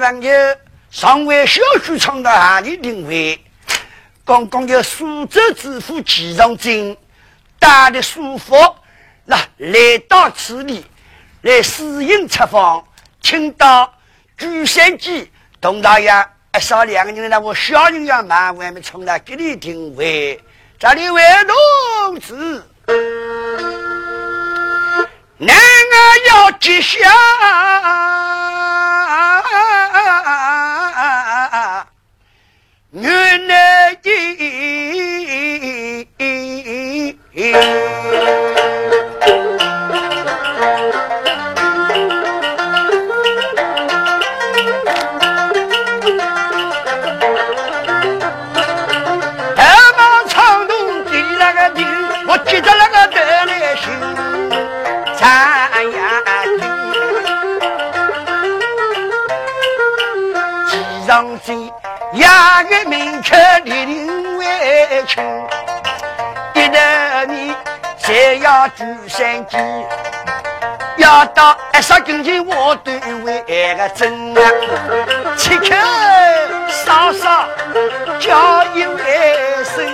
朋友，上回小剧场的哪里定位？刚刚有苏州知府齐长进带的书法那来到此地来私营采访，听到朱三吉同大爷一少两个人，那我小人要忙，外面冲来给你定位，这里为同志。男儿要吉祥，压个门口里领委屈，一头你才要举三级，要到二十公斤我都为个真啊！切口稍稍叫一卫生，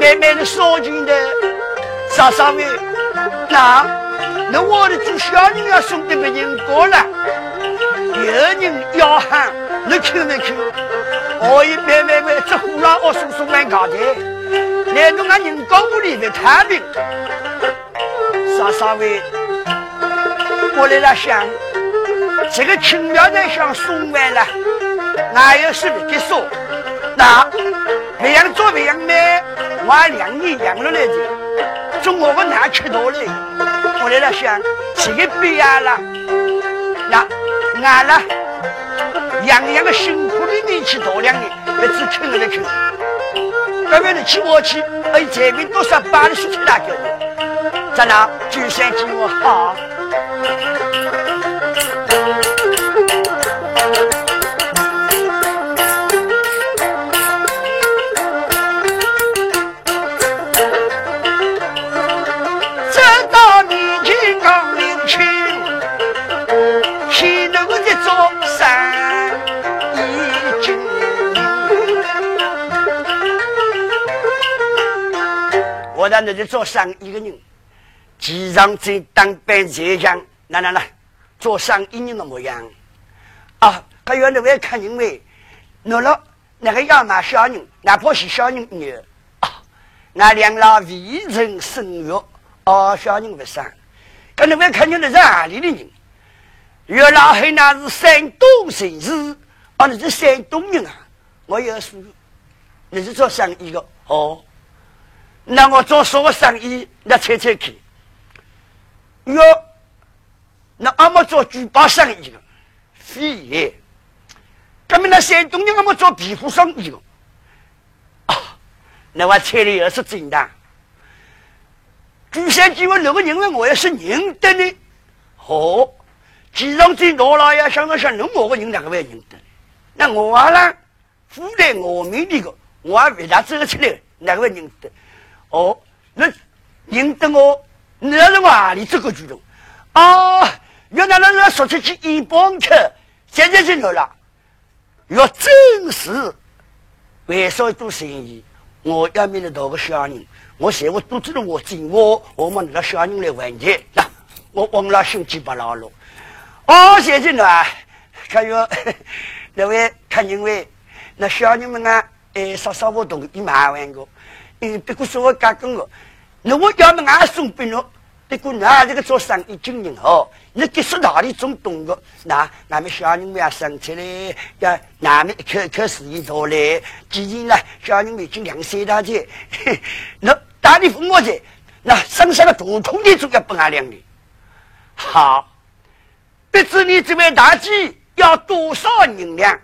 慢慢的烧进的稍稍微，那那我的做小人要送给别人过了，有人要喊。你看没看？我一慢慢慢，这呼啦我送送完高台，来弄俺人高屋里面探病。啥啥位？我来了想，这个青苗在想送完了，哪有事的说？那培养做培养咩？我两年养了来的，中国我们哪吃多嘞？我来了想，这个毕业了，那俺了。样样的辛苦的力气多两年，别只听了看。这边的去我去，哎，这边多少把的事情那个咱俩？就算给我好。我在那里做生意的人，机场在当班在讲，来来来，做生意人的模样。啊，他原来我看因为，那了那个要买小人，哪怕是小人女，啊，那两老未曾生育，哦，小人不生。可能我看见那是哪里的人？原来还那是山东人士，啊，你是山东人啊？我也是，你是做生意的哦。那我做什么生意？那猜猜看。哟，那俺们做珠宝生意的，非也。咱们那山东人，俺们做皮肤生意的。啊，那我猜的也是真的。珠山几位六个人问我也是认得的。哦，机场这老老爷想了想，侬我个人哪个会认得？那我呢？富来我命的个，我还为啥走出来？哪个会认得？哦，那认得我，那是哪里这个举动？啊，原来那那说出去一帮客，现在就来了。要正式为啥做生意？我要面对多个小人，我嫌我肚子里我紧，我我们那小人来问题，那我忘了心机不牢了。哦，现在呢，看哟 那位看因为那小人们啊，哎，稍稍我懂一万万个。嗯，别个说我讲跟我，那我要么俺送给侬，别个那这个做生意经营好，你这是哪里种懂个？那俺们小人们要生出来，要俺们一口口事业做来，既然呢，小人们已经两岁大姐，那大你父母在，那剩下的大空的总要不俺两的。好，不知你这位大姐要多少银两？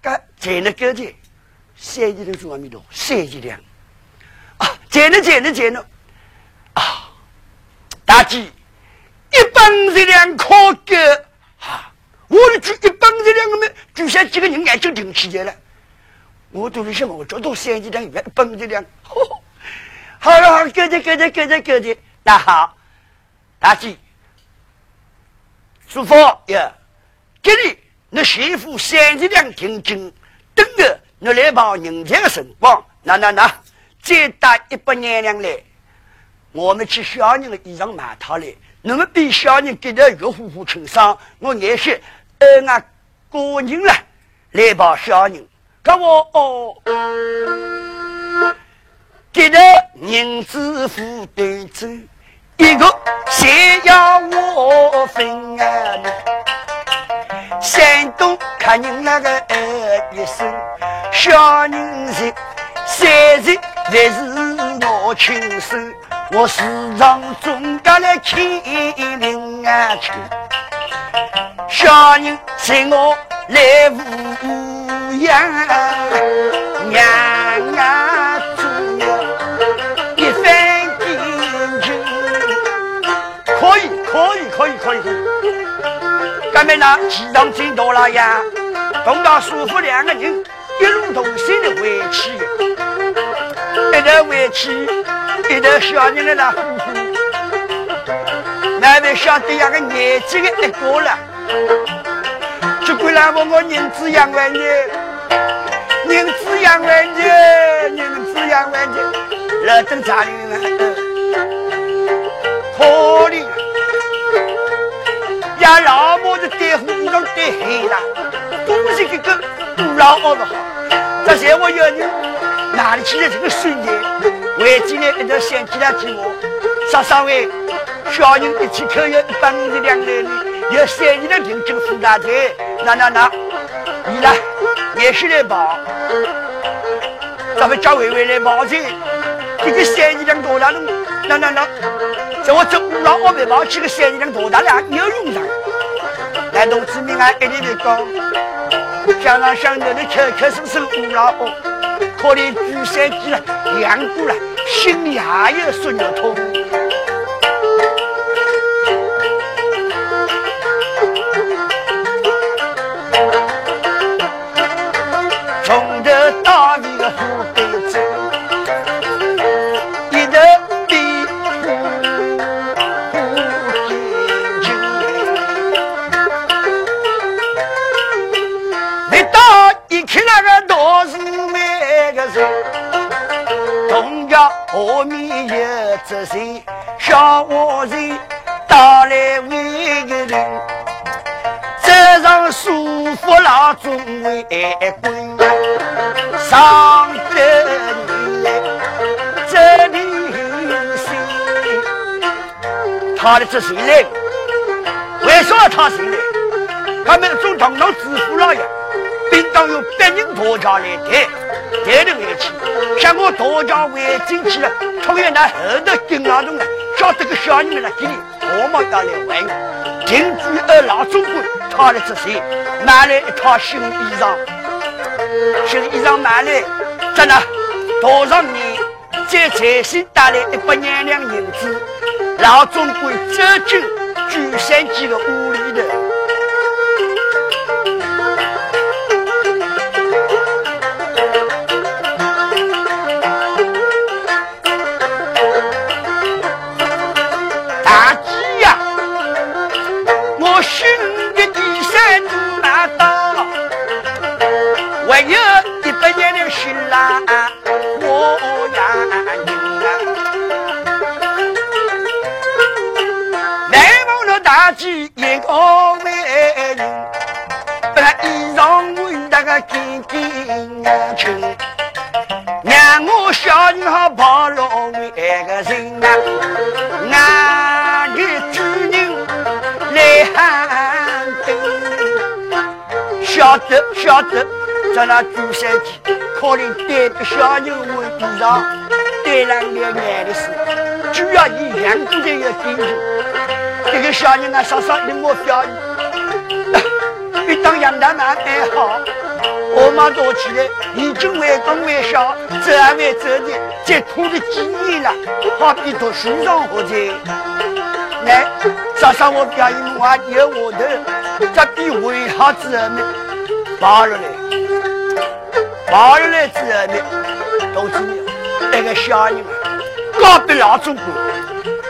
该才能够的，三亿两做阿弥陀，三亿两。啊见了见了见了，啊！大姐，一百五十两可够啊！我的举一百五十两，我们举下几个人眼睛顶起来了。我都是想，我这都三几两，一百五十两，好了好了，够的够的够的够的。那好，大姐，舒服呀！给你那媳妇三十两定金，等着你来报人家的辰光，那那那，再打一百年两来，我们去小人的衣裳买套来，那么比小人给的越呼呼清爽，我也是呃俺个人了来报小人，可我哦，给的银子付对子。一个谁要我分啊？山东看人那个一生，小人是三日还是我亲手，我时常总家来牵领啊去。小人随我来无恙，娘啊！可以可以可以可以，干妹呢？气场真多了呀！东到叔父两个人一路同心的回去，一头回去，一头小人来了，呼呼。那位晓得两个年纪的一个了，就归来问我人子养完的，人子养完的，人子养完的，老等家里人可怜。家老母的带虎衣裳带黑了，东西给个不老熬的好。这些我要你哪里去的这个孙子？回进来一条线起来给我，杀三位小人一起扣要一百五十两来的，要三年的定金付大财。那那那，你呢？也是来跑，咱们叫伟伟来跑去，一个三年两多大弄？那那那，在我这五老二百毛几个三年多大了，有用上。来同志们啊，一定得讲，想上想着的口口声声五老二，可怜举三鸡了，养过了，心里还有酸肉痛。后面有这些小伙子打来为个人，走上舒服老中为官，上得你这里心。他的这谁来？为什么他谁来？他们总堂堂知府老爷，并当有百人婆家来抬。抬头回去，像我大家围进去了，突然那后头跟那种了，晓得个小人们来给你，我们要来玩。进去二老总管，他的这些买来一套新衣裳，新衣裳买来，在那多少年，再财神带来一百两两银子，老总管走进举三几个屋晓得晓得，在那朱三姐可能带个小人为衣裳，带上两眼的事，主要以两个人要进去。这个小人啊，稍稍令我表演，比当杨大妈还好。我妈多起来，已经为公为小，走还没走的，再拖了几年了，好比读书上学的。来，早上我表演话有我的，这比为好之后呢，跑了来，跑了来之后呢，同志们，那个小人告别老总管，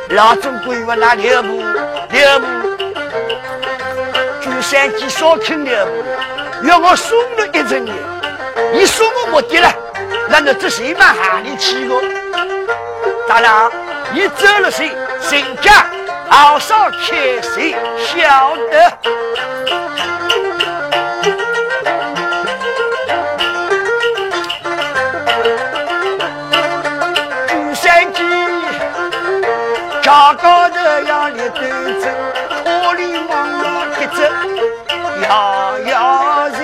老总管问那六部六部，朱三姐少听了，要我送了一阵呢。你送我目的了，那你这谁嘛喊你去我？大郎，你走了谁？谁家好少开谁晓得？高高头要立端正，可怜望望一只摇摇人！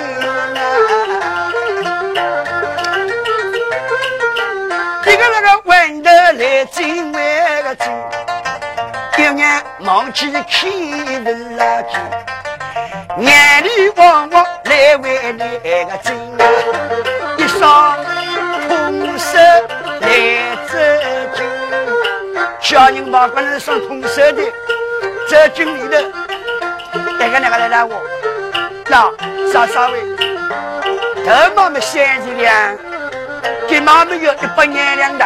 一个那个弯得来真为个真，一眼望起看不拉近，眼里望望来为你个真啊！小人嘛不能双空手的，走进里头，那个那个来拉我，那啥啥位，头毛没三十两。给妈妈要一百年两的，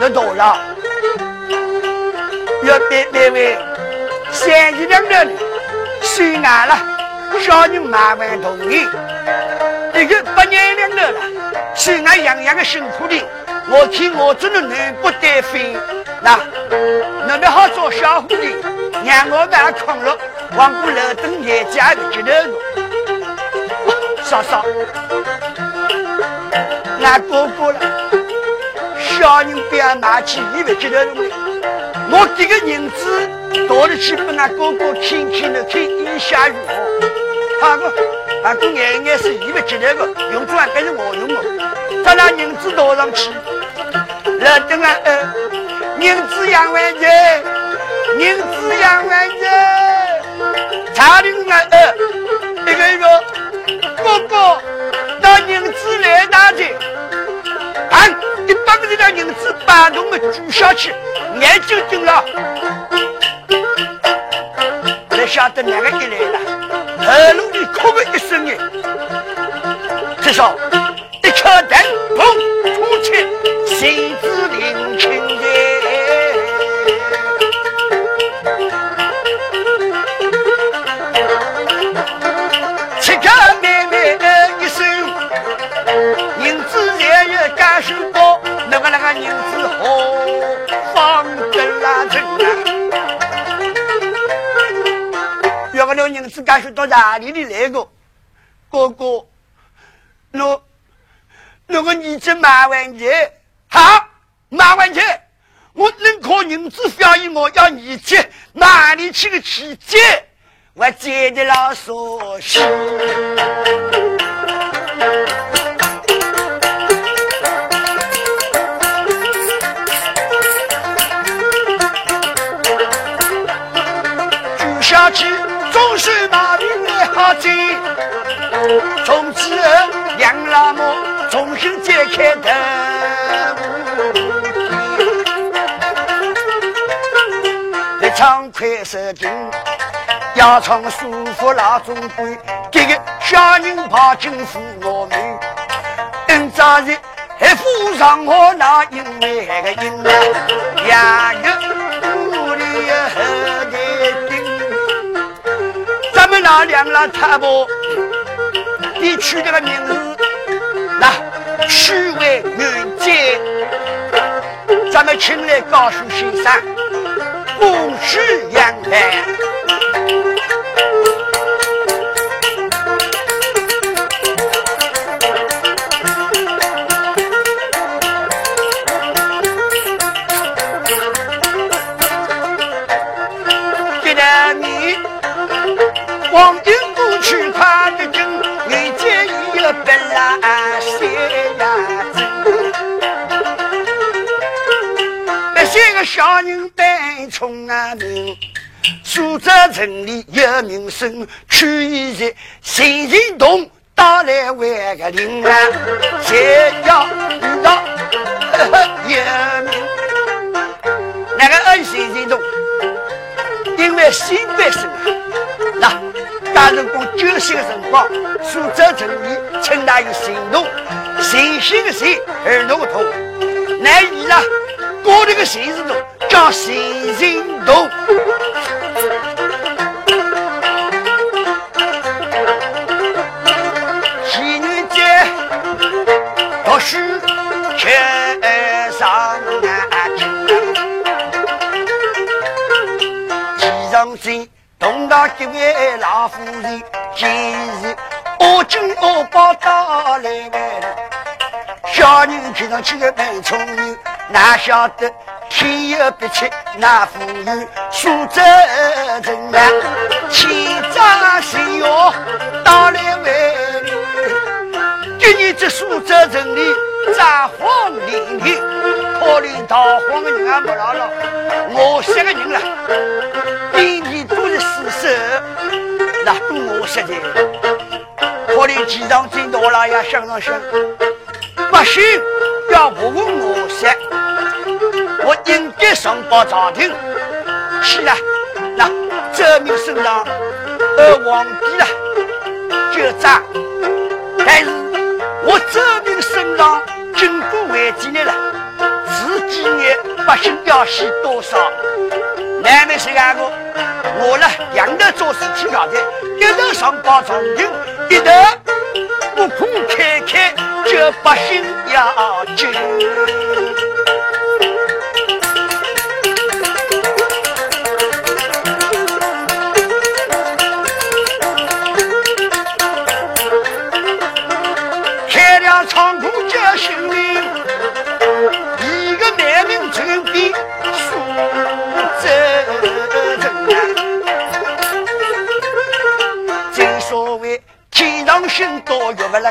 那多了。要别别位，三十两的算俺了，小人麻烦同意。一个百年两的了，算俺样样的辛苦的。我听我真的难不得飞，那那边好做小伙的，让我们空了，往过楼等爷家的接头我，嫂嫂。俺哥哥了，小人不要拿起以为接头东我这个银子到了去给俺哥哥看看的，看意下如何？他个他个眼眼是以为接头个，用转还是我用的？咱那银子倒上去，老等啊，呃，银子两万钱，银子两万钱，查定啊，呃，一个一个哥哥。到银子来拿去，俺一百个银子把动的举下去，眼睛盯了。才晓得哪个一来了，喉咙里哭个一声哎，至少一敲灯，砰，出去，心知灵清要个那银子该是到哪里的来个？哥哥，那那个你去买玩具，好买玩具，我认可银子表演，我要你去哪里去个奇迹？我接的老熟悉。从此杨老母重新解开头。一场快射精，要从舒服老总归，这个小人怕进府我们，今早日还扶上我那因为个因啊，两个屋里后头。咱们那两老太婆，你取这个名字，那许为元节，咱们请来告诉先生，不许扬言。城里有名声，去一日心心动，打来万个灵啊，谁要遇到有名？那个恩心心动，因为新百姓啊，那。大人公九岁的辰光，苏州城里请他一行动，行行的行，儿童痛，那伊拉过这个行字动叫行行动。哎，上南京，一仗军东打九老夫人，今日我军二八打来。小人看上去很聪明，哪晓得天有不测，那夫人苏州城内侵占西营到来外，今日这苏州城里。札幌林立，可怜逃荒的人也没了了，我杀个人了，遍地都是尸首，那都我杀的，可怜机场真多了呀，想上想。百姓要我问我杀，我应该上报朝廷。是了，那这命身上而皇帝了就斩。但是我这命身上经过为几年了，这几年百姓要死多少？难为谁干我？我呢，两头做事情搞的，一头上报重庆，一头不空开开。这百姓要紧，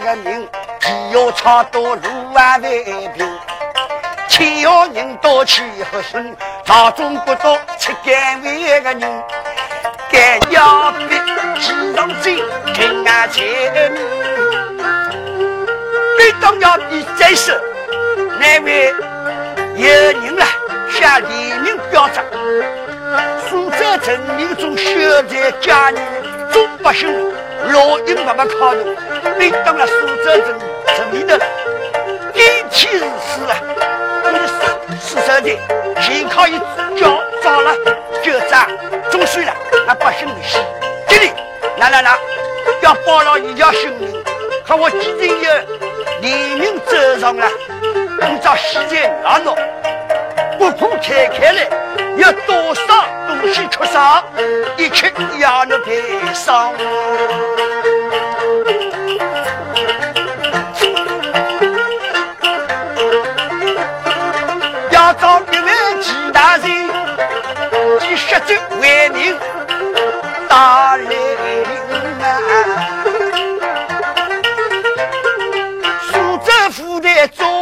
个那个命。要差多路万万平，千要人多气和心，朝中不多吃干为个人，干要比几上进，平安前面，每当要比再是，那位有人了向黎明表彰，苏州城民中秀才佳人，众百姓老鹰慢慢考虑，每当了苏州城。城里头，一天是死啊，你死死手的，先靠一脚早了就斩，总算了，那百姓的死。这里，来来来，要保了一条性命，可我今天有黎明走上了，按照西街那诺，不苦开开来，要多少西缺少，一切要你赔上。十州为民大来临啊！苏州府的作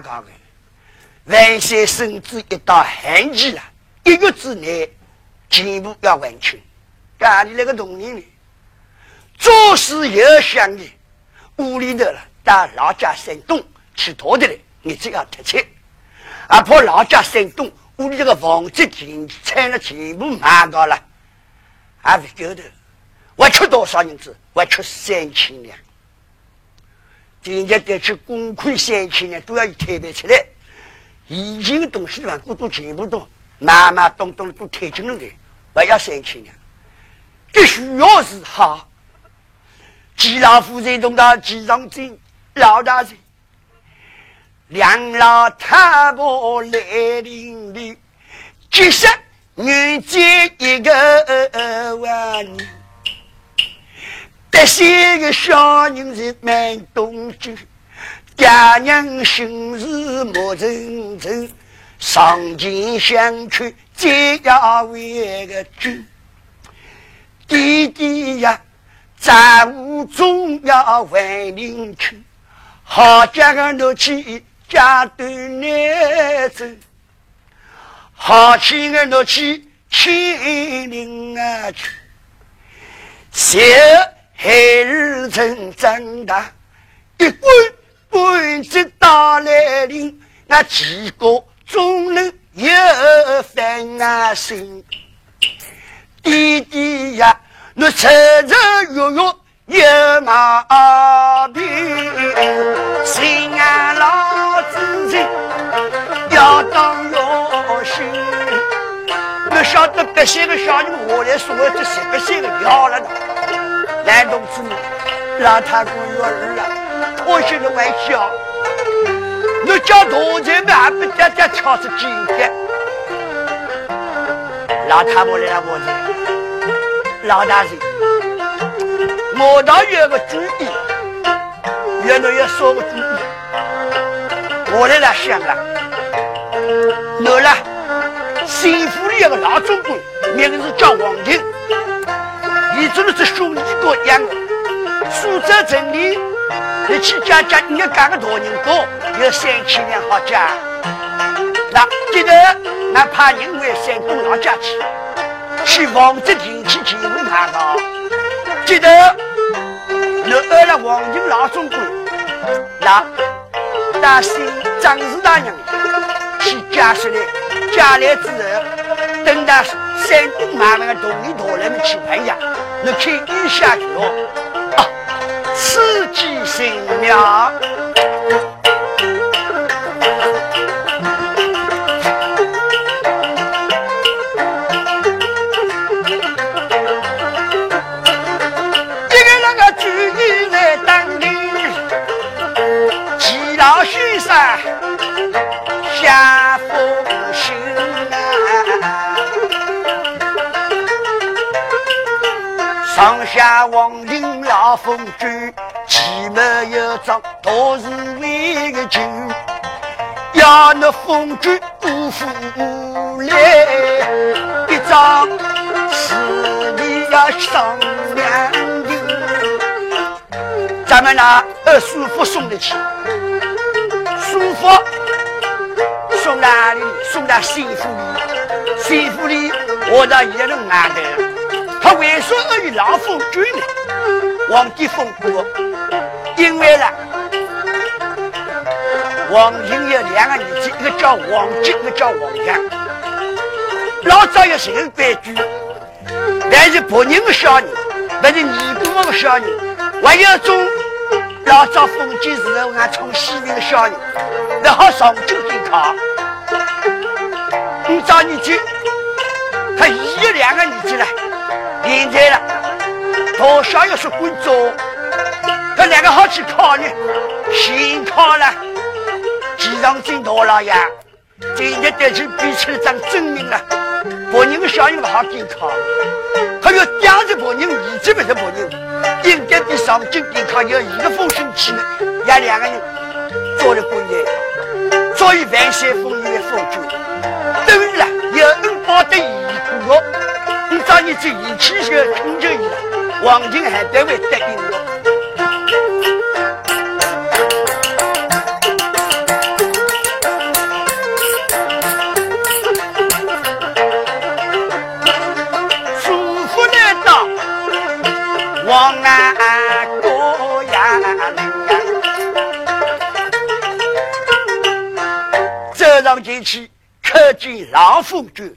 部马高的，万岁甚至一到寒季了。一月之内，全部要完成。家里那个农民呢，做事有想的，屋里头了，到老家山东去讨的来，你只要贴切。啊，怕老家山东屋里这个房子全拆了，全部卖掉了，还不够的。我出多少银子？我出三千两。今天得去公款三千两，都要一摊卖出来。以前的东西嘛，我都全部都。慢慢咚咚都推进了的，不要三千两，必须要是好。季老夫人同到季长进老大人，两老太婆来临里，即使女接一个万年，这些个小人是蛮懂事，爹娘心事莫认真。上京相去，皆要为个君。弟弟呀，在屋中要为邻去，好家个奴去家对男子，好妻个奴去亲邻啊去。小孩儿成长大，一关关子打来临，那几个。众人有烦啊心，弟弟呀，我愁愁郁郁有毛病，心啊老子人要当要心，我晓得百些个小人我来说这十八岁的要了呢？男同志们，老太公有儿啊，我开个玩笑，你叫大钱们还不得得挑出金的？老太婆来了，我的老大人，我倒有个主意，原来要说个主意，我来了想了，我了。县府里有个老总管，名字叫王庭，你做的是兄弟哥样的。苏州城里，你去家家，你要干个大人多，有三千两好家。那接着，俺派人为山东老家去，去王泽亭去见我看到。接着，你饿了王庭老总管，那大姓张氏大娘去家出来。下来之后，等到山东慢慢的同意大人们去拍呀，你看一下去哦，啊，刺激性妙。风居，其门有张多是为个酒，要那风居不负来，一张是你要上两的，咱们拿二叔父送的去，叔父送哪里？送到新府里，新府里我到一人安的。他为什么与老夫追呢？皇帝封过，因为呢，王英有两个儿子，一个叫王吉，一个叫王阳。老早有谁规矩？但是仆人的小人，不是尼姑的小人，还有种老早封建时候俺从西边的小人，不好上京去考。你找你去，他一两个儿子呢。现在了，大小要是滚走，他两个好去考呢？先考了，机上进大老爷，今天得去比出了张证明了。别人的小人不好进考，他要压着别人，一直不是别人，应该比上京进考要一个风声起来，让两个人做了半年，所以万山风雨的风酒，都了有恩报德义过。找你这一起去成就你了，王金还得会答应我。舒服的到王安国呀，走上前去，看见老夫君。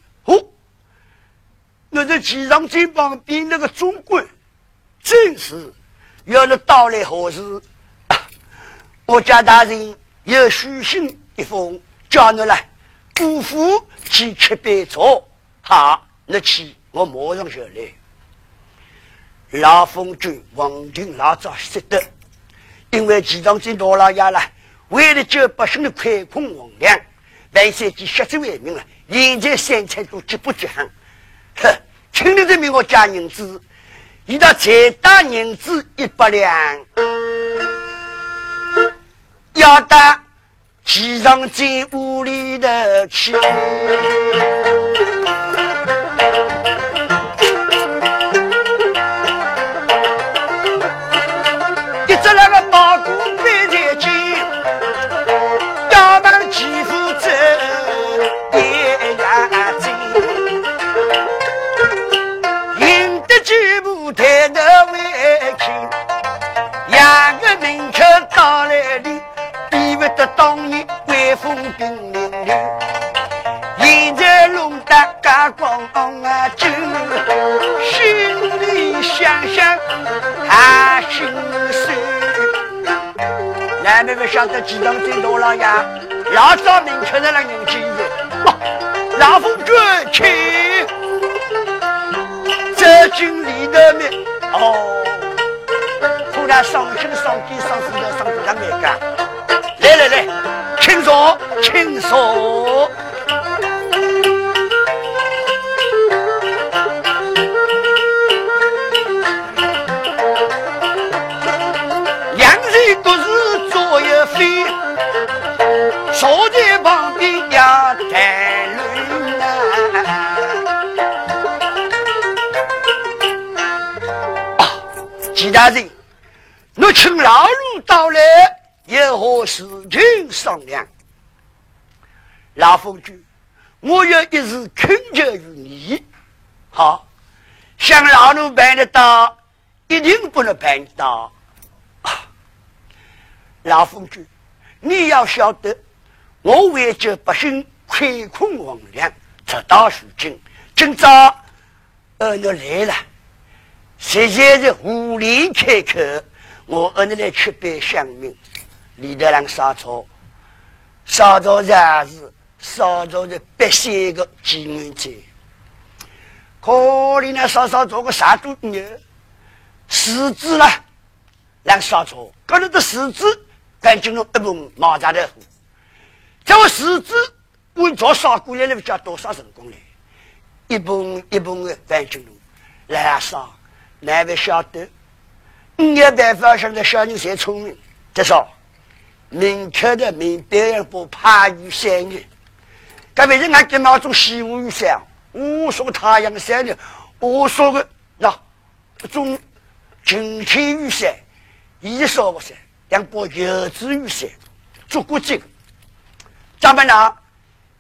那是机场金旁边那个总管，正是要了到来何时？我家大人有书信一封，叫你来姑父去吃杯茶。好，你去，我马上就来。老风君王庭老早识得，因为机场金大老爷了，为了救百姓的亏空王粮，万岁级血之为民了，现在三餐都吃不及行。哼，请你证明我家银子，一到财大银子一百两，要到齐上进屋里头去。当年威风凛凛，现在弄得家光昂啊酒，心里想想还心酸。来妹妹晓得几当最多了呀？老早明确的了人情不，老夫君请走进里的面哦。突来上心上地上死的上不的没干。来来，请坐，请坐。两人独自坐一飞，坐在旁边呀谈论啊。其他人，我请老奴到来，有何事情商量？老夫君，我有一事恳求于你。好，想老奴办得到，一定不能办到。老夫君，你要晓得，我为救百姓，亏空王粮，直到如今，今朝儿女来了，实在是无力开口。我儿女来吃杯香茗，里头让烧草，烧草也是烧草的百姓的饥饿者。可怜那烧烧做个啥都牛，柿子了，让烧草，搞了个柿子。赶紧弄一盆毛扎的火，这个柿子温做烧过来了，加多少成功嘞？一盆一盆的赶紧弄来烧，哪位晓得？没办法，现在小人才聪明，至少明确的明白不怕雨伞的。各位人，俺今毛种西湖雨伞，我说个太阳伞的，我说个那种晴天雨伞，一说不算。两把油纸雨伞，做过这个，咱们呢，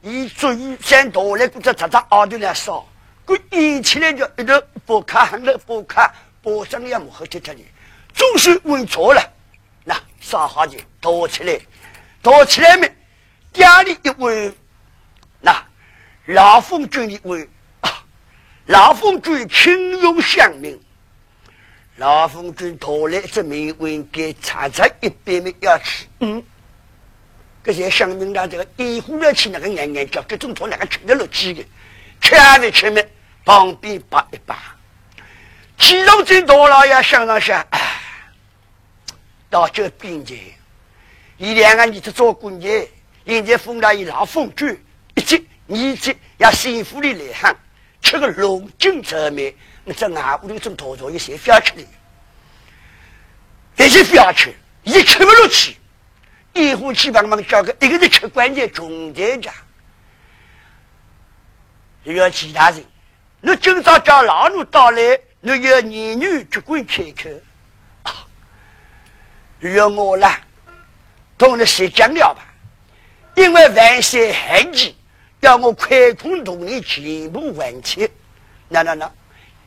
以做雨伞多来，或者擦擦耳朵来烧，过一起来就一头不卡，很多不卡，不上也没好贴贴的，总是问错了，那烧好就躲起来，躲起来没，家里一位，那老凤军一位啊，老凤军轻用乡民。老凤军拖来一只面问给插在一边的要吃，嗯，这些乡民呢，这个一呼来吃那个眼眼叫，这种拖那个吃得了几个，吃没吃没，旁边扒一扒。其中军大老爷想了想，哎，到这边去，一两个儿子做官的，现在封了一老凤军，一级二级要幸福的来喊，吃个龙井泽面。在俺屋里种桃桃，一些不要吃的，这些不要吃，一吃不落去。一呼气帮忙叫个，一个人吃关键重点家，又要其他人。那今朝叫老奴到来，那要男女绝管开口。啊，要我啦，同你先讲了吧。因为万岁寒气，要我快空同你全部完成。那那那。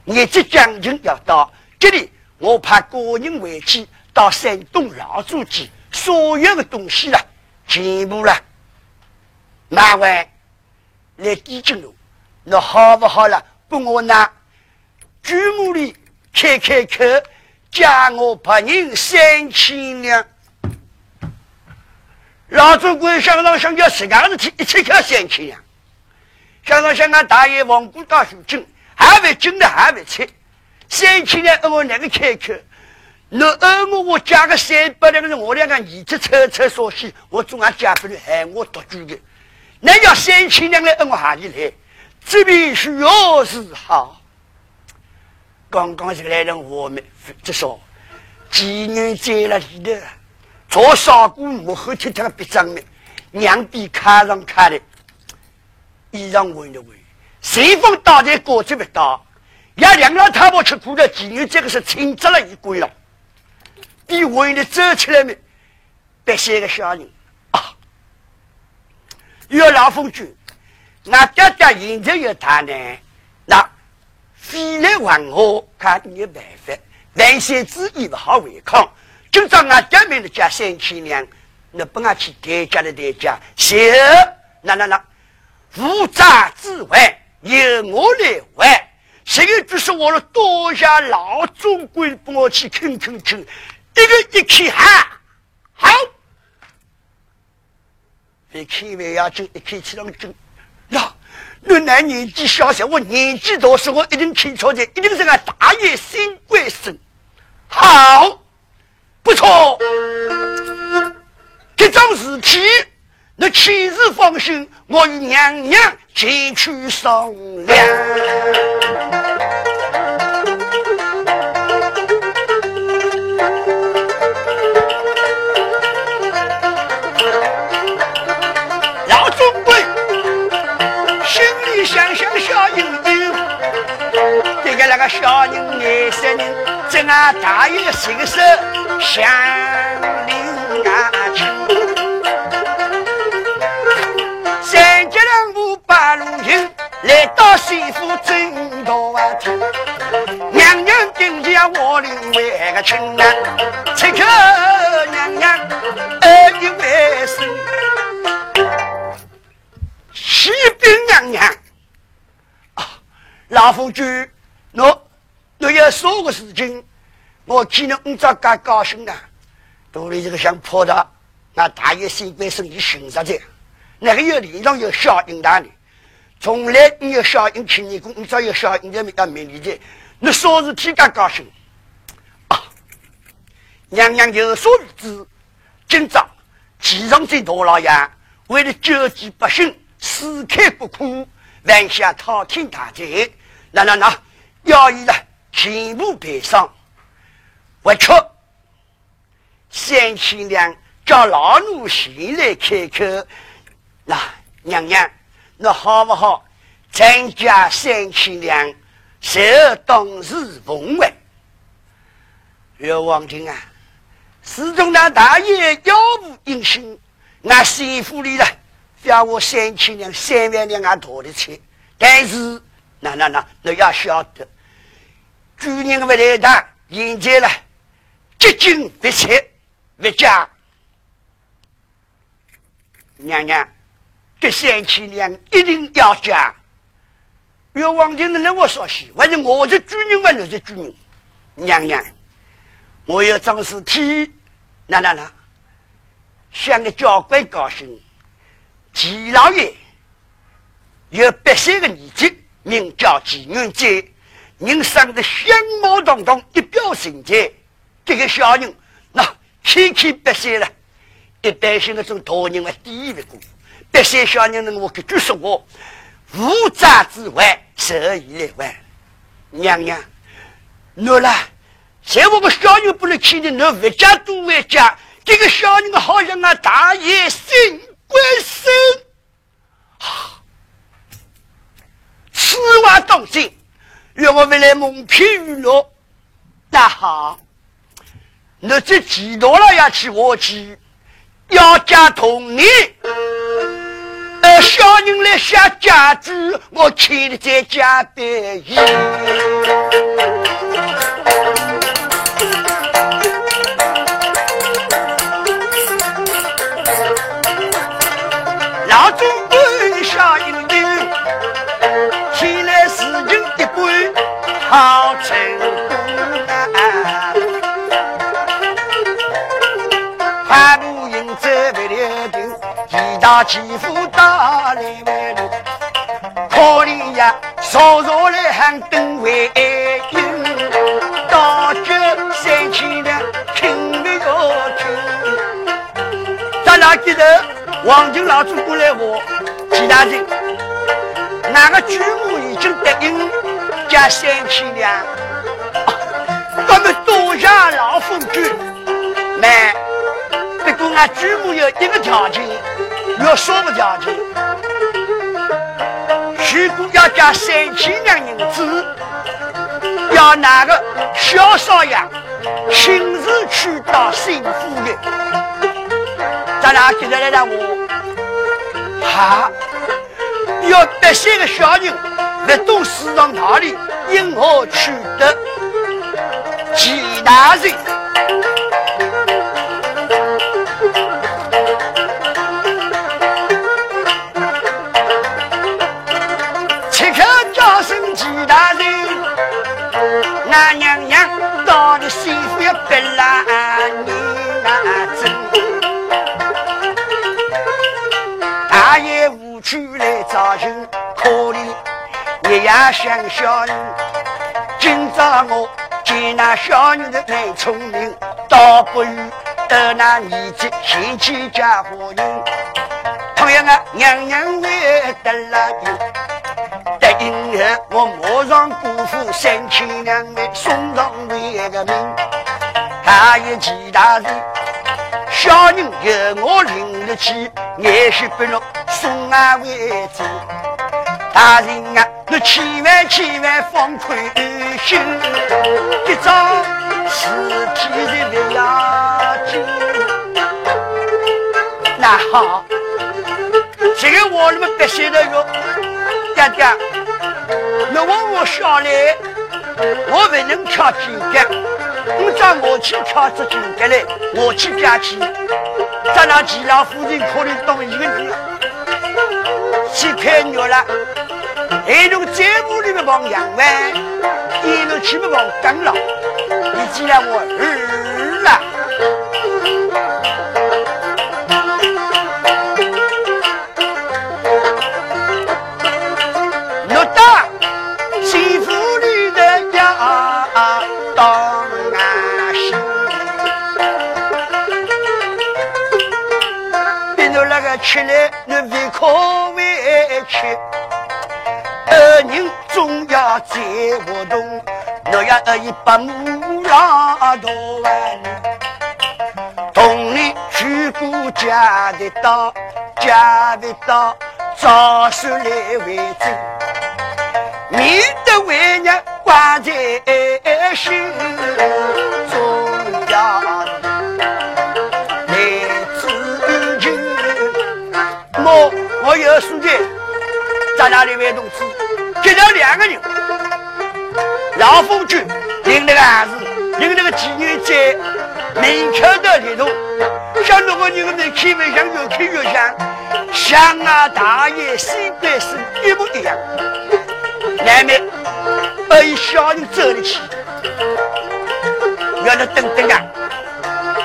你这将军要到这里，我派个人回去到山东老祖记，所有的东西了，全部了，拿完来递进路，那好不好了？不我拿朱母里开开口，加我派人三千两。老总管想让想要十个事体，一切要三千两。想让想俺大爷王姑大书记。还没进的还没吃，三千两，我那个开口，那二我我加个三百两个人，我两个儿子车车说起，我总还加不了，害我独居的。那叫三千两来，我哪里来？这边需要是好。刚刚这个来人，我们这说，几年在了里头，做烧锅幕后贴贴个别张面，两边卡上卡的，衣裳闻了闻。随风倒在锅子不倒，也两老太婆吃苦了。今年这个是清责了一归了，比为了走起来没？别些个小人啊！要老夫君，那爹爹现在要谈呢，那非来问我，看你办法。万岁之意不好违抗，今朝俺爹没的加三千两，那不俺去代价的代价，谢那那那，无诈之外。由我来还，这个就是我了，多谢老总管帮我去看看看，一个一看哈，好，一看完要紧，一看起啷个紧，原来年纪小小，我年纪大时，我一定听错的，一定是个大爷新贵生。好，不错，这桩事体，你妻子放心，我与娘娘前去商量。小人爱三人，正啊大爷伸手相领啊亲。三节两五八路行，来到媳妇正大厅。娘娘今天我领为个亲啊，此刻娘娘二一为生，启禀娘娘，老夫君。喏，我要说个事情，我见了你咋该高兴呢？肚里这个想破的，那大爷心官生意寻实在，那个有脸上有小应当的，从来没有小应请你过，你只有小应在没得没理解。你说是天该高兴啊？娘娘有所不知，今朝骑上这大老爷，为了救济百姓，死开不苦，万下滔天大罪，那那那。要义呢，全部赔上。我却三千两叫老奴先来开口。那娘娘，那好不好？增加三千两，受当日奉还。岳王听啊，始终那大爷要不应心，那媳妇里了，要我三千两、三万两啊，多的钱。但是，那那那，你要晓得。主人不来打，迎接了，接近不切不加。娘娘，这三千两一定要加。岳王听了我说些，反正我是主人，我就是主人。娘娘，我要张事体，那那那，向个教官高兴。齐老爷有八岁个儿子，名叫齐元杰。人生的相貌堂堂，一表人才。这个小人，那七七八岁了，一般性的种大人为第一位过。八岁小人呢，我可句说我无渣之外，十以来外。娘娘，诺啦，在我们小人不能去的，侬越家多越家。这个小人好像那大爷新官身，此话当真？让我们来蒙骗娱乐，那好，那这几多了要去我去，要加同你。呃，小人来下家具，我欠你再加百功啊！快步迎走为了定，一大欺负打来为奴，可怜呀，曹操来喊等为应，大酒三千两，听不要听。咱俩记得王金老祖过来话，其他人哪个举目已经答应？加三千两，咱们多谢老夫君。买，不过俺祖母有一个条件，有什么条件？如果要加三千两银子，要哪个小少爷亲自去到新府的？咱俩接着来让我，好，要得些个小人。来到市场哪里？因何取得齐大人？此刻叫声齐大人，俺娘娘到底媳妇要别拉你那真，大爷无趣来找寻。可怜，日夜想小人。今朝我那小女的太聪明，倒不如得那年纪贤妻嫁好人。同样啊，娘娘为得了应，得应后我马上辜负三千两妹送上为个名。还有其他事，小人由我领得起，也许不能送俺为主。大人啊，你千万千万放宽心，一桩事体的不要紧。那好，这个我们必须得哟，爹爹，那我我下来，我不能跳金杆，你叫我去跳这金杆来，我去加去，咱俩几老夫人可能当一个人了，去看牛了。还从节目里面帮杨万，一路去不帮刚老，你既然我儿了，我大媳妇里的家当安心，别弄那个吃来，你胃口委屈。二人总要在活动，我要二一把木拉多万同你去过家的道，家的道早是来为证，免得为娘挂在心，在哪里为同志？接到两个人，老夫君领那个儿子，领那个妓女在门口的里头，像那个人们开门像越开越像，像啊大爷西北是一模一样。难免被小人走了去，要他等等啊！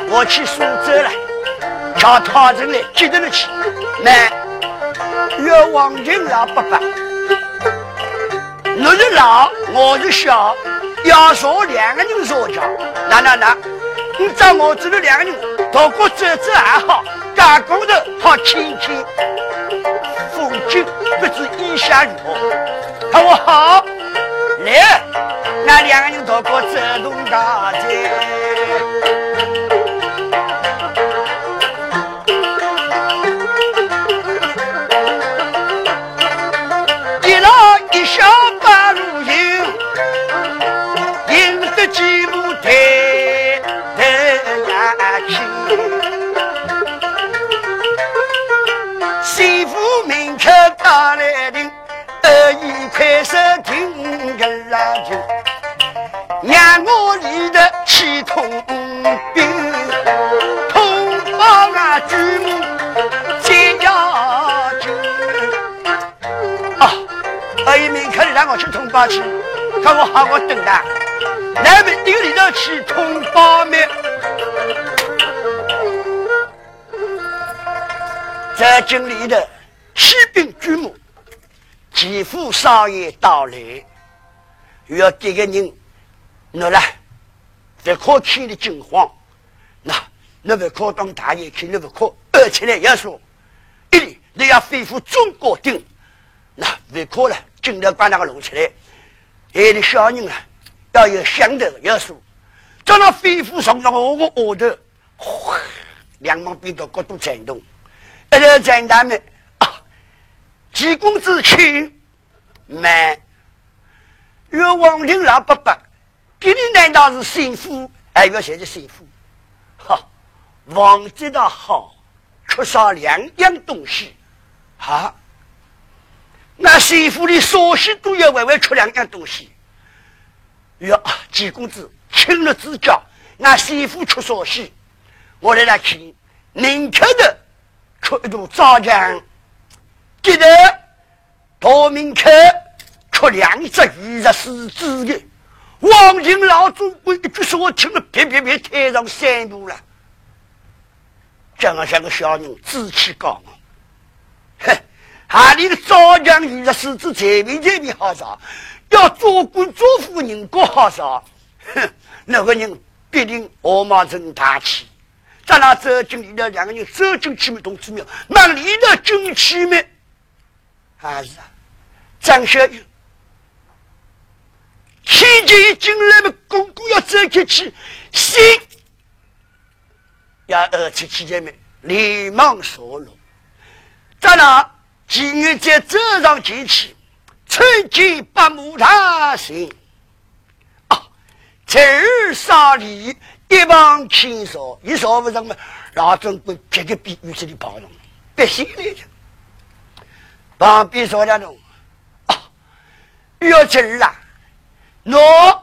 我去苏州了，叫他进来接着了去。来越王金老伯伯。你是老，我是小，要说两个人说教，那那那，你找我这里两个人，到过走走还好，干工头好亲亲，风景不知意下如何？他说好，来，那两个人到过走动大街。看我好我等待。那边一个里头去通报没？在经里的骑兵举目。继父少爷到来，要这个人，那来，不可听的惊慌，那那不可当大爷去，那不可二起来要说，一你要恢复中国定，那不可了，尽量把那个弄起来。哎，的小人啊，要有相的要素，叫他恢复上上我个额头，哗，两毛兵到各都颤动，一个战他们。济公子去，慢。岳王陵老伯伯，给你难道是幸福？还要写的幸福？哈，王知道好，缺少两样东西。哈，那媳妇的所需都要微微缺两样东西。哟，济公子，请了指教。那幸福缺所需，我来来看，宁可的缺一堵枣浆。记得，大明克出两只二十四子的，王金老祖规一句说，我听了别别别，台上三步了。这样像个小人，志气高昂，哼，哈里的早将遇着狮子，才没才没好少，要做官做夫人过好少，哼，那个人必定傲慢成大气。咱俩走进里头，两个人走进去没同志庙，往里头进去没？还是啊，张小友，听见一进来嘛，公公要走进去，心要二七七姐妹连忙说了，咱俩。妓女在走上前去，参见八木大神。啊，这儿杀礼，一旁轻说，一说不上嘛，老总管这个比喻这里跑了，别心里去。旁边说两种，啊，要这儿啊，喏，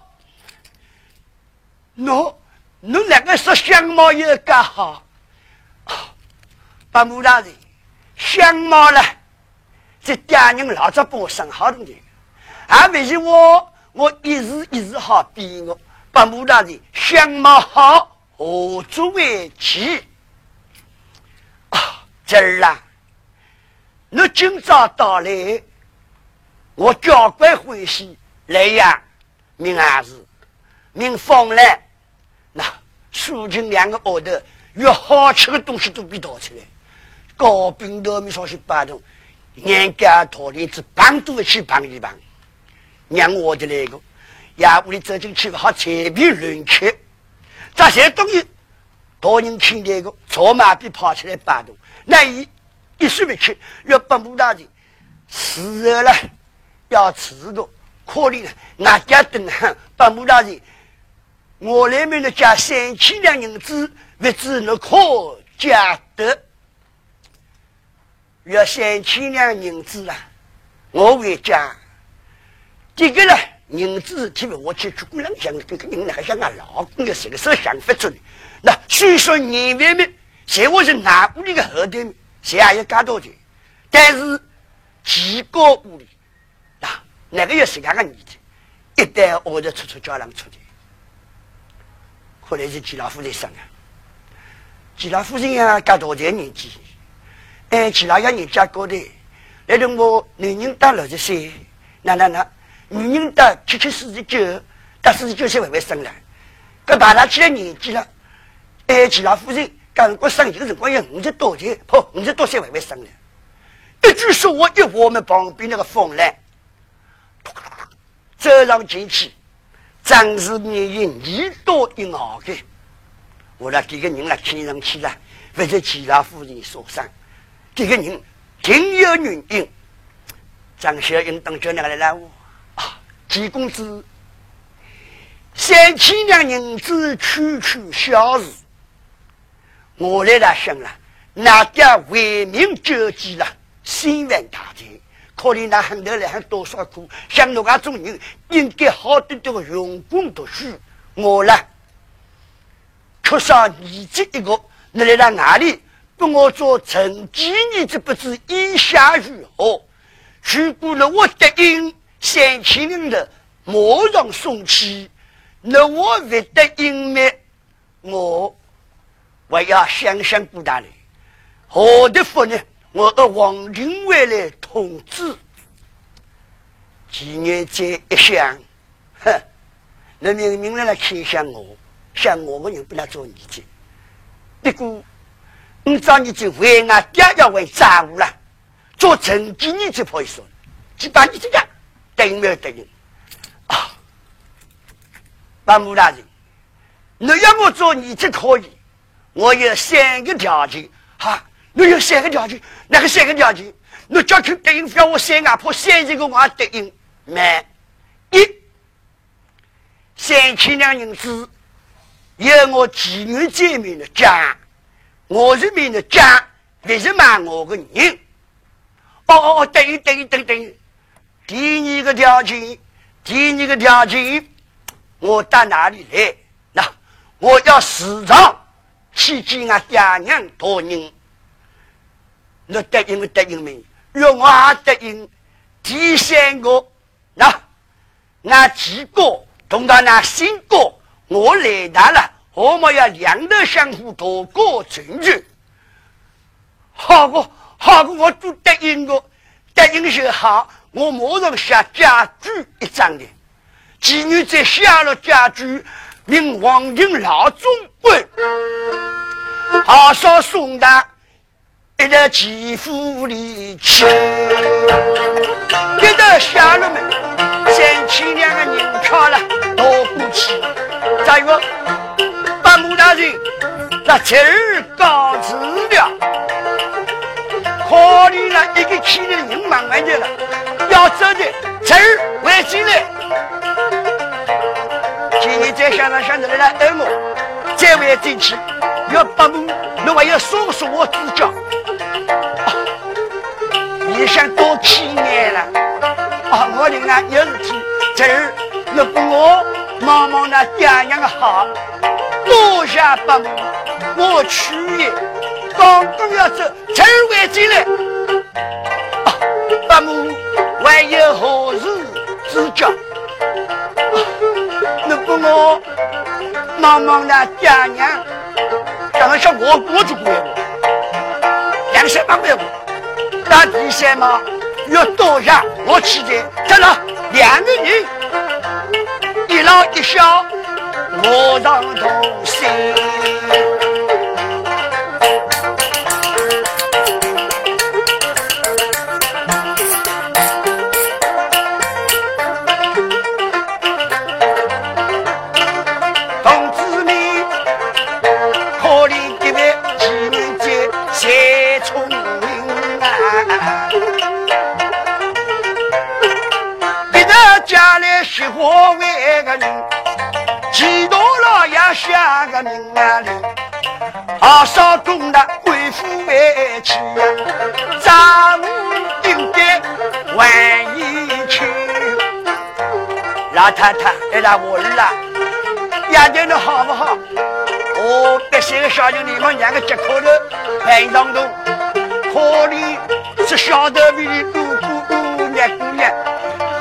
喏，侬两个说相貌也刚好，啊，八木大人，相貌了。这爹人老早帮我生好东西，还不是我，我一时一时好比我，把木大人相貌好，何足为奇？啊，侄儿啊，你今朝到来，我交关欢喜来呀，明儿子，明放来，那苏秦两个后头有好吃的东西都被倒出来，糕饼都没少些摆动。人家讨里子帮都不去帮一帮，让我的那个，呀屋里走进去不好随便乱吃，这些东西，大人听那个，坐马比跑起来搬动，那一一时不去，要把木大人。死了，要吃的，可怜了，俺家等下把木大人，我那边的加三千两银子，不知能可加得。要三千两银子啊！我回家，这个呢，银子提不我去，诸葛亮想这个人还像俺老公的什么时候想不出来？那虽说年外面，谁我是俺屋里的后头，谁也要加多钱，但是几个屋里，那那个要是两个儿子，一旦我的出出家人出的，后来是季老夫人生啊，季老夫人呀，加多钱年纪？哎，其他人家过的，来着我男人打六十岁，那那那，女人打七七四十九，打四十九岁还会生了，搿大他起来年纪了，哎，其他夫人刚过生一个辰光要五十多岁，破五十多岁还会生了。一句说话，一我们旁边那个风来，走上前去，张氏年龄一多一熬的，我来几个人来看上去了，不是其他夫人所生。这个人挺有原因，张小英等着两个来我啊，季公子，三千两银子区区小事，我来了想了，那家为民救济了，心愿大财，可怜那很多人还多少苦，像我这种人应该好端端的用功读书，我呢，缺少你这一个，你来到哪里？给我做成几年，这不知意下如何？如果了我答应三千人的马上送去，那我不答应呢？我我要想想不大嘞。好的福呢？我和王廷伟来通知。几年再一想，哼，那明明来来看向我，像我们人不能做儿子，不过。你找你就为俺爹要为账务了，做成几年就可以说，就把你这个答应没有答应啊？把穆大人，你要我做你这可以，我有三个条件。哈，你有三个条件，哪个三个条件？你叫去答应，要我三阿婆三十个我答应没？一。三千两银子，有我妓女见面的家。我是命的家，不是骂我的人。哦哦哦，等等等等，第二个条件，第二个条件，我到哪里来？那我要时常去见俺爹娘大人。那答应没答应没？若我还答应，第三个，那那几个同到那新哥，我来达了。我们要两头相互多过成就，好个好个，我都答应过。英雄好，我马上下家具一张的。妓女在下了家具，命王英老总管，好说送到一个吉府里去。一到下了门，三千两个人敲了到过去，再有大人，那侄儿告辞了。可怜了一个气的人忙完去了，要走的词儿还进来。今年在乡上想着来挨我，再回进去要八步，侬还要说说我指教。你想多气眼了？啊，我人啊有事体，侄儿要不我忙忙那爹娘的好，多谢八步，我去也。刚刚要走，陈伟进来，伯母还有何事指教？如果我忙忙的爹娘，当然像我我就不会过，两三百块我，打第三嘛要多下我去的，得了两个人，一老一小，我让同心。我为个人，几多下个名啊哩，二少公的贵妇为妻呀，丈夫应该万一去。老太太，哎啦，我儿啦，养的好不好？哦，这三个小兄弟们两个接口头，很上头，可怜是小头皮的姑姑姑娘姑娘，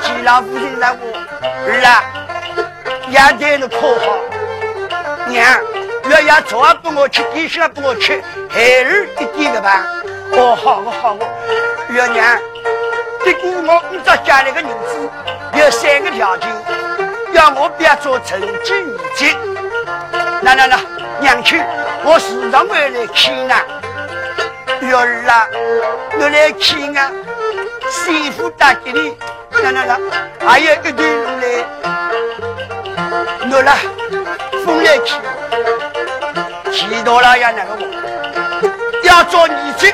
几老夫人来我。儿啊，养的你可好？娘，月牙早上不我吃，地下不我吃，孩儿一点的吧。哦，好我好我。月娘，这个我你找家里个人子有三个条件，要我不要做成绩女婿。来来来，娘亲，我时常会来看啊。月儿啊，我来看啊，媳妇大吉利。来来来，还有一段路来，我了，风来去，骑到了呀那个我，要做女婿，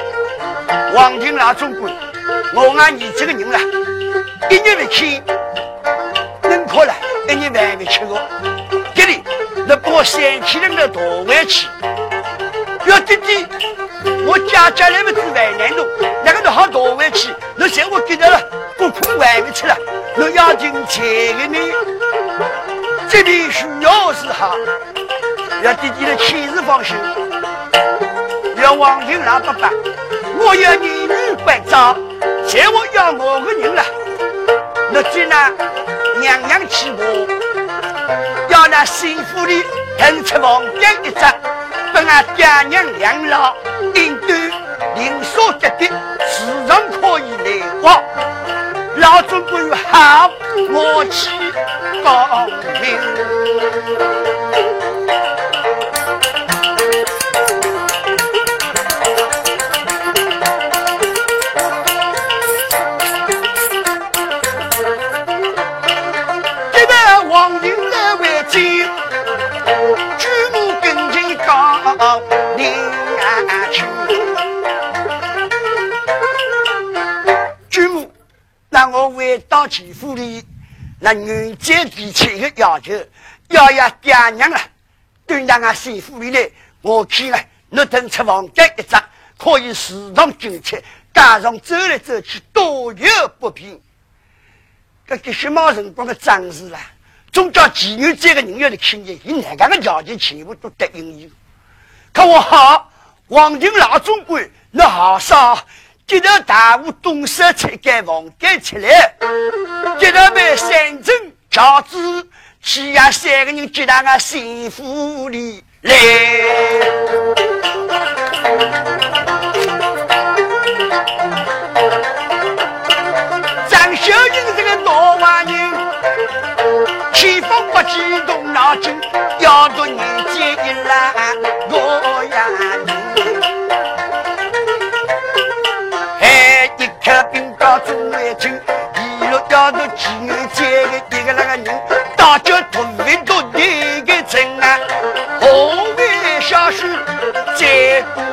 黄金老总管，我俺女婿个人了，一年没去，能可了，一年还没吃过，这里那把三千两的大回去，要弟弟，我家家来么子万难路，那个都好大回去，那嫌我给他了。不苦外面吃了，我要进钱给你，这里需要是好，要弟弟的钱是放心，要王金兰爸爸，我要儿女关照，现我要我个人了，那今呢娘娘起我，要那幸福的腾出房间一只，把俺爹娘两老应对邻所隔壁，时常可以来往。老总管好，我去报名。我为到齐府里，那女接提出一个要求，要要爹娘啊，对那俺媳妇回来，我去了，你等出房间一张，可以时常进出，街上走来走去多有不便。这个什么辰光的张事啊？总叫妓女这个人要来看见，以哪个条件全部都答应你。可我好，王金老总管，那好少。接到大屋东山，才盖房盖起来。接到被三间乔子，其他三个人接到俺新屋里来。张小金是个老万人，千方百计动脑筋，要夺你家来我。一路要到济南街的一个那个人，大家特别都的个真啊，红梅小树再。